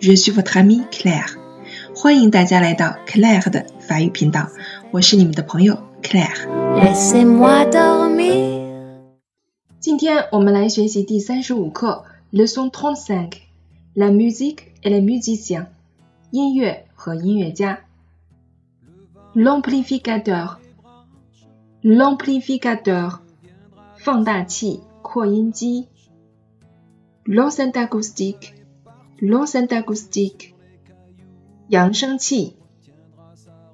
Suis votre amie Claire。欢迎大家来到 Claire 的法语频道，我是你们的朋友 Claire。Laissez-moi dormir. 今天我们来学习第三十五课，Leçon trente-cinq，La musique et les musiciens，音乐和音乐家。L'amplificateur，l'amplificateur，放大器、扩音机。L'enceinte acoustique，l'enceinte non syntagogique, Yang Shengqi,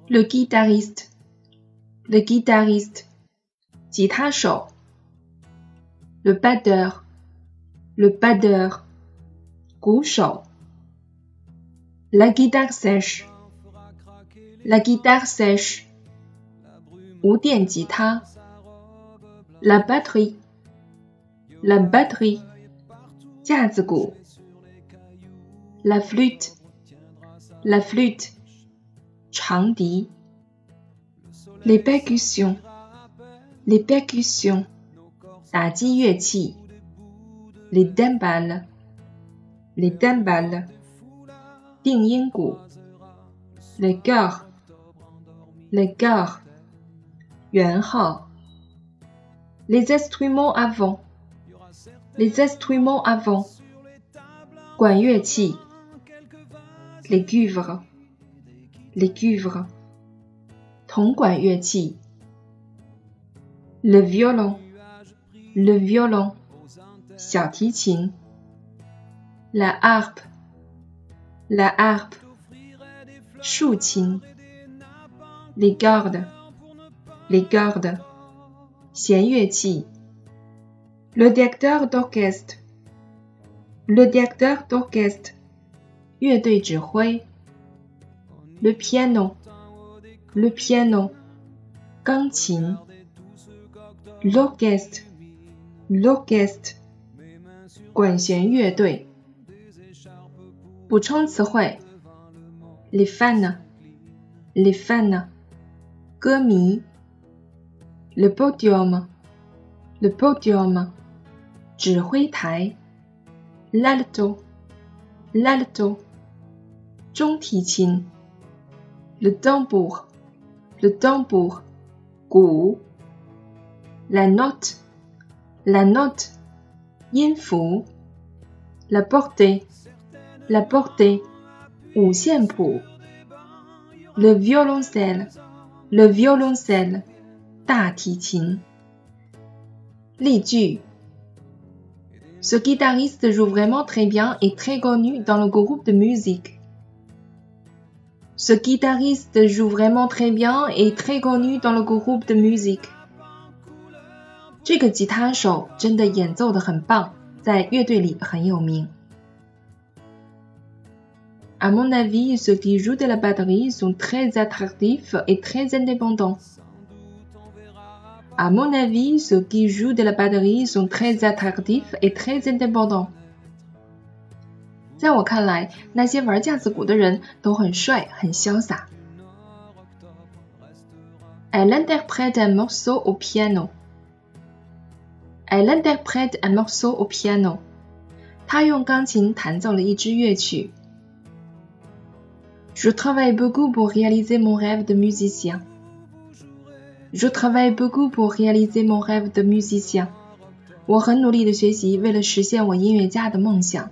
le guitariste, le guitariste, Shou, le batteur, le batteur, Shou, la guitare sèche, la guitare sèche, Wu Dian Guitar, la batterie, la batterie, Jia la flûte, la flûte, changdi, les percussions, les percussions, Yueqi, les timbales, les timbales, ding les cœurs, les cœurs, yuan les instruments avant, les instruments avant, guan yueqi 乐器。Les cuivres，les cuivres，铜管乐器。Le violon，le violon，小提琴。La harpe，la harpe，竖琴。Les cordes，les cordes，弦乐器。Le directeur d'orchestre，le directeur d'orchestre， 乐队指挥。Le piano，le piano，钢琴。L'orchestre，l'orchestre，管弦乐队。补充词汇：les fans，les fans，歌迷。Le podium，le podium，指挥台。L'alto，l'alto， le tambour, le tambour, gu. La note, la note, yinfu. La portée, la portée, wu Le violoncelle, le violoncelle, da Ce guitariste joue vraiment très bien et très connu dans le groupe de musique. Ce guitariste joue vraiment très bien et très connu dans le groupe de musique. 这个吉他手真的演奏的很棒，在乐队里很有名。À mon avis, ceux qui jouent de la batterie sont très attractifs et très indépendants. À mon avis, ceux qui jouent de la batterie sont très attractifs et très indépendants. 在我看来，那些玩架子鼓的人都很帅，很潇洒。Elle interprète un morceau au piano. Elle interprète un morceau au piano. 她用钢琴弹奏了一支乐曲。Je travaille beaucoup pour réaliser mon rêve de musicien. Je travaille beaucoup pour réaliser mon rêve de musicien. 我很努力的学习，为了实现我音乐家的梦想。